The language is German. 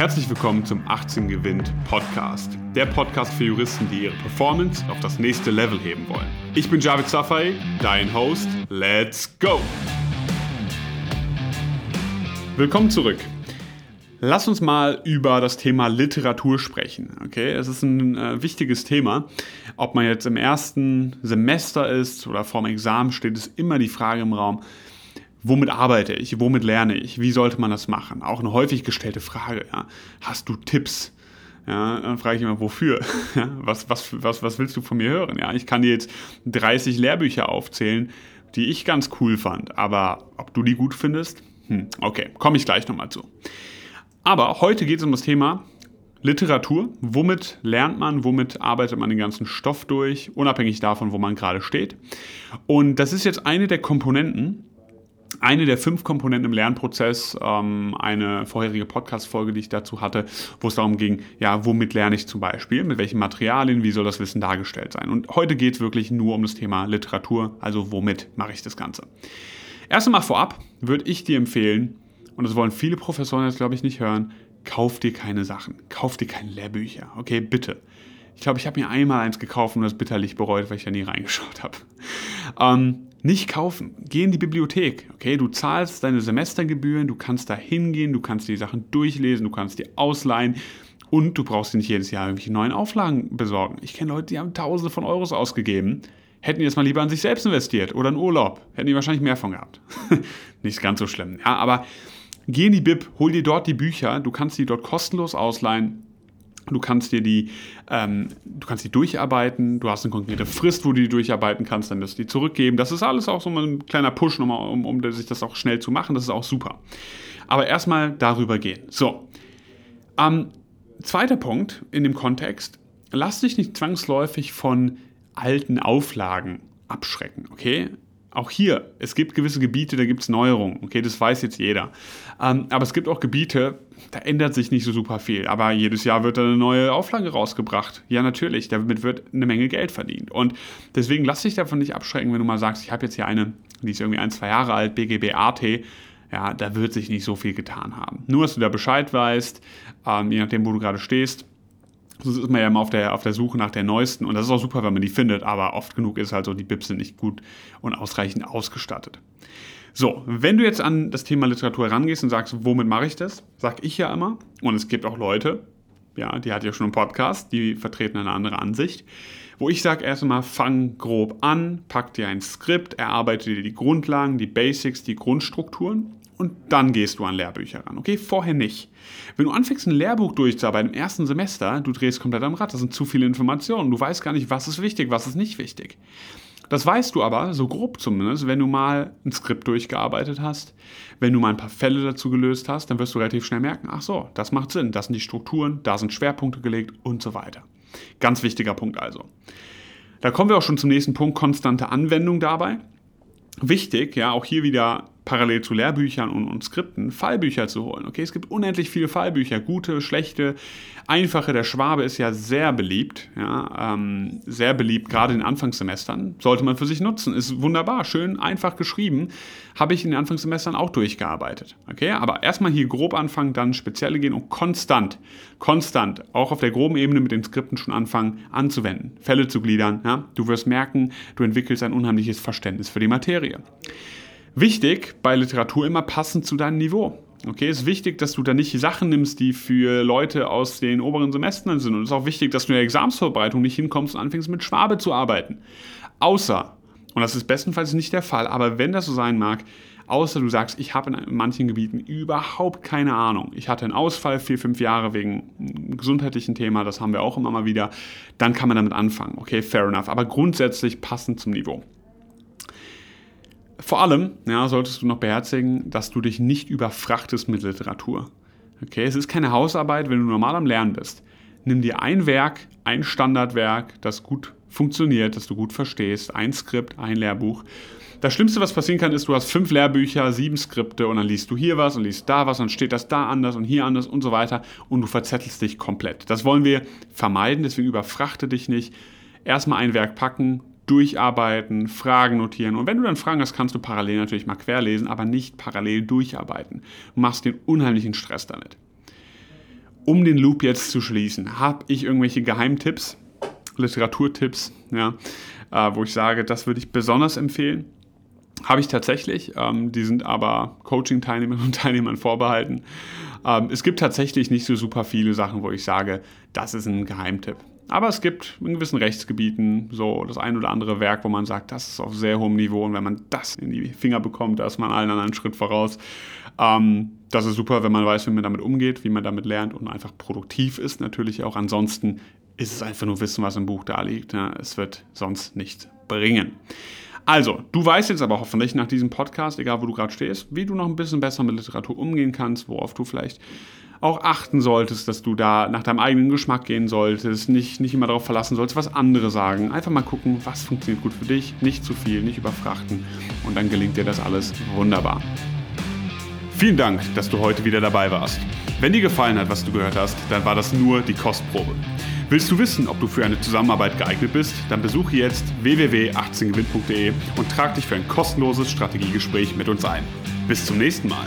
Herzlich willkommen zum 18 Gewinnt Podcast. Der Podcast für Juristen, die ihre Performance auf das nächste Level heben wollen. Ich bin Javid Safai, dein Host. Let's go! Willkommen zurück. Lass uns mal über das Thema Literatur sprechen. Okay, es ist ein äh, wichtiges Thema. Ob man jetzt im ersten Semester ist oder vorm Examen steht, ist immer die Frage im Raum, womit arbeite ich, womit lerne ich, wie sollte man das machen? Auch eine häufig gestellte Frage. Ja. Hast du Tipps? Ja, dann frage ich immer, wofür? Ja, was, was, was, was willst du von mir hören? Ja, ich kann dir jetzt 30 Lehrbücher aufzählen, die ich ganz cool fand, aber ob du die gut findest? Hm, okay, komme ich gleich nochmal zu. Aber heute geht es um das Thema Literatur. Womit lernt man, womit arbeitet man den ganzen Stoff durch, unabhängig davon, wo man gerade steht. Und das ist jetzt eine der Komponenten, eine der fünf Komponenten im Lernprozess, ähm, eine vorherige Podcast-Folge, die ich dazu hatte, wo es darum ging, ja, womit lerne ich zum Beispiel, mit welchen Materialien, wie soll das Wissen dargestellt sein. Und heute geht es wirklich nur um das Thema Literatur, also womit mache ich das Ganze. Erst einmal vorab würde ich dir empfehlen, und das wollen viele Professoren jetzt, glaube ich, nicht hören, kauf dir keine Sachen, kauf dir keine Lehrbücher, okay, bitte. Ich glaube, ich habe mir einmal eins gekauft und das bitterlich bereut, weil ich da nie reingeschaut habe. Ähm, nicht kaufen. Geh in die Bibliothek. Okay, du zahlst deine Semestergebühren, du kannst da hingehen, du kannst die Sachen durchlesen, du kannst die ausleihen und du brauchst dir nicht jedes Jahr irgendwelche neuen Auflagen besorgen. Ich kenne Leute, die haben Tausende von Euros ausgegeben, hätten jetzt mal lieber an sich selbst investiert oder in Urlaub. Hätten die wahrscheinlich mehr von gehabt. nicht ganz so schlimm. Ja, aber geh in die Bib, hol dir dort die Bücher, du kannst die dort kostenlos ausleihen Du kannst dir die, ähm, du kannst die durcharbeiten, du hast eine konkrete Frist, wo du die durcharbeiten kannst, dann wirst du die zurückgeben. Das ist alles auch so ein kleiner Push, nochmal, um, um sich das auch schnell zu machen. Das ist auch super. Aber erstmal darüber gehen. So. Ähm, zweiter Punkt in dem Kontext, lass dich nicht zwangsläufig von alten Auflagen abschrecken, okay? Auch hier, es gibt gewisse Gebiete, da gibt es Neuerungen, okay, das weiß jetzt jeder. Ähm, aber es gibt auch Gebiete, da ändert sich nicht so super viel. Aber jedes Jahr wird da eine neue Auflage rausgebracht. Ja, natürlich, damit wird eine Menge Geld verdient. Und deswegen lass dich davon nicht abschrecken, wenn du mal sagst, ich habe jetzt hier eine, die ist irgendwie ein, zwei Jahre alt, BGB AT. Ja, da wird sich nicht so viel getan haben. Nur, dass du da Bescheid weißt, ähm, je nachdem, wo du gerade stehst, ist man ja immer auf der, auf der Suche nach der neuesten und das ist auch super, wenn man die findet, aber oft genug ist halt so, die Bips sind nicht gut und ausreichend ausgestattet. So, wenn du jetzt an das Thema Literatur herangehst und sagst, womit mache ich das, sag ich ja immer, und es gibt auch Leute, ja, die hat ja schon einen Podcast, die vertreten eine andere Ansicht, wo ich sage erstmal, fang grob an, pack dir ein Skript, erarbeite dir die Grundlagen, die Basics, die Grundstrukturen und dann gehst du an Lehrbücher ran. Okay, vorher nicht. Wenn du anfängst, ein Lehrbuch durchzuarbeiten im ersten Semester, du drehst komplett am Rad, das sind zu viele Informationen. Du weißt gar nicht, was ist wichtig, was ist nicht wichtig. Das weißt du aber, so grob zumindest, wenn du mal ein Skript durchgearbeitet hast, wenn du mal ein paar Fälle dazu gelöst hast, dann wirst du relativ schnell merken, ach so, das macht Sinn, das sind die Strukturen, da sind Schwerpunkte gelegt und so weiter. Ganz wichtiger Punkt also. Da kommen wir auch schon zum nächsten Punkt, konstante Anwendung dabei. Wichtig, ja, auch hier wieder parallel zu Lehrbüchern und, und, Skripten Fallbücher zu holen. Okay, es gibt unendlich viele Fallbücher, gute, schlechte, einfache. Der Schwabe ist ja sehr beliebt, ja, ähm, sehr beliebt, gerade in Anfangssemestern. Sollte man für sich nutzen. Ist wunderbar, schön, einfach geschrieben. Habe ich in den Anfangssemestern auch durchgearbeitet. Okay, aber erstmal hier grob anfangen, dann spezielle gehen und konstant, konstant, auch auf der groben Ebene mit den Skripten schon anfangen anzuwenden, Fälle zu gliedern. Ja. Du wirst merken, du entwickelst ein unheimliches Verständnis für die Materie. Wichtig bei Literatur immer passend zu deinem Niveau. Okay, es ist wichtig, dass du da nicht Sachen nimmst, die für Leute aus den oberen Semestern sind. Und es ist auch wichtig, dass du in der Examsvorbereitung nicht hinkommst und anfängst mit Schwabe zu arbeiten. Außer, und das ist bestenfalls nicht der Fall, aber wenn das so sein mag, außer du sagst, ich habe in manchen Gebieten überhaupt keine Ahnung. Ich hatte einen Ausfall vier, fünf Jahre wegen einem gesundheitlichen Thema, das haben wir auch immer mal wieder, dann kann man damit anfangen. Okay, fair enough. Aber grundsätzlich passend zum Niveau. Vor allem ja, solltest du noch beherzigen, dass du dich nicht überfrachtest mit Literatur. Okay, es ist keine Hausarbeit, wenn du normal am Lernen bist. Nimm dir ein Werk, ein Standardwerk, das gut funktioniert, das du gut verstehst, ein Skript, ein Lehrbuch. Das Schlimmste, was passieren kann, ist, du hast fünf Lehrbücher, sieben Skripte und dann liest du hier was und liest da was und steht das da anders und hier anders und so weiter und du verzettelst dich komplett. Das wollen wir vermeiden, deswegen überfrachte dich nicht. Erstmal ein Werk packen, durcharbeiten, Fragen notieren. Und wenn du dann Fragen hast, kannst du parallel natürlich mal querlesen, aber nicht parallel durcharbeiten. Du machst den unheimlichen Stress damit. um den Loop jetzt zu schließen, habe ich irgendwelche Geheimtipps, Literaturtipps, ja, äh, wo ich sage, das würde ich besonders empfehlen. Habe ich tatsächlich. Ähm, die sind aber Coaching-Teilnehmern und Teilnehmern vorbehalten. Ähm, es gibt tatsächlich nicht so super viele Sachen, wo ich sage, das ist ein Geheimtipp. Aber es gibt in gewissen Rechtsgebieten so das ein oder andere Werk, wo man sagt, das ist auf sehr hohem Niveau und wenn man das in die Finger bekommt, da ist man allen anderen Schritt voraus. Ähm, das ist super, wenn man weiß, wie man damit umgeht, wie man damit lernt und einfach produktiv ist. Natürlich auch ansonsten ist es einfach nur Wissen, was im Buch da liegt. Ja, es wird sonst nichts bringen. Also, du weißt jetzt aber hoffentlich nach diesem Podcast, egal wo du gerade stehst, wie du noch ein bisschen besser mit Literatur umgehen kannst, worauf du vielleicht auch achten solltest, dass du da nach deinem eigenen Geschmack gehen solltest, nicht, nicht immer darauf verlassen solltest, was andere sagen. Einfach mal gucken, was funktioniert gut für dich, nicht zu viel, nicht überfrachten und dann gelingt dir das alles wunderbar. Vielen Dank, dass du heute wieder dabei warst. Wenn dir gefallen hat, was du gehört hast, dann war das nur die Kostprobe. Willst du wissen, ob du für eine Zusammenarbeit geeignet bist? Dann besuche jetzt www.18gewinn.de und trag dich für ein kostenloses Strategiegespräch mit uns ein. Bis zum nächsten Mal.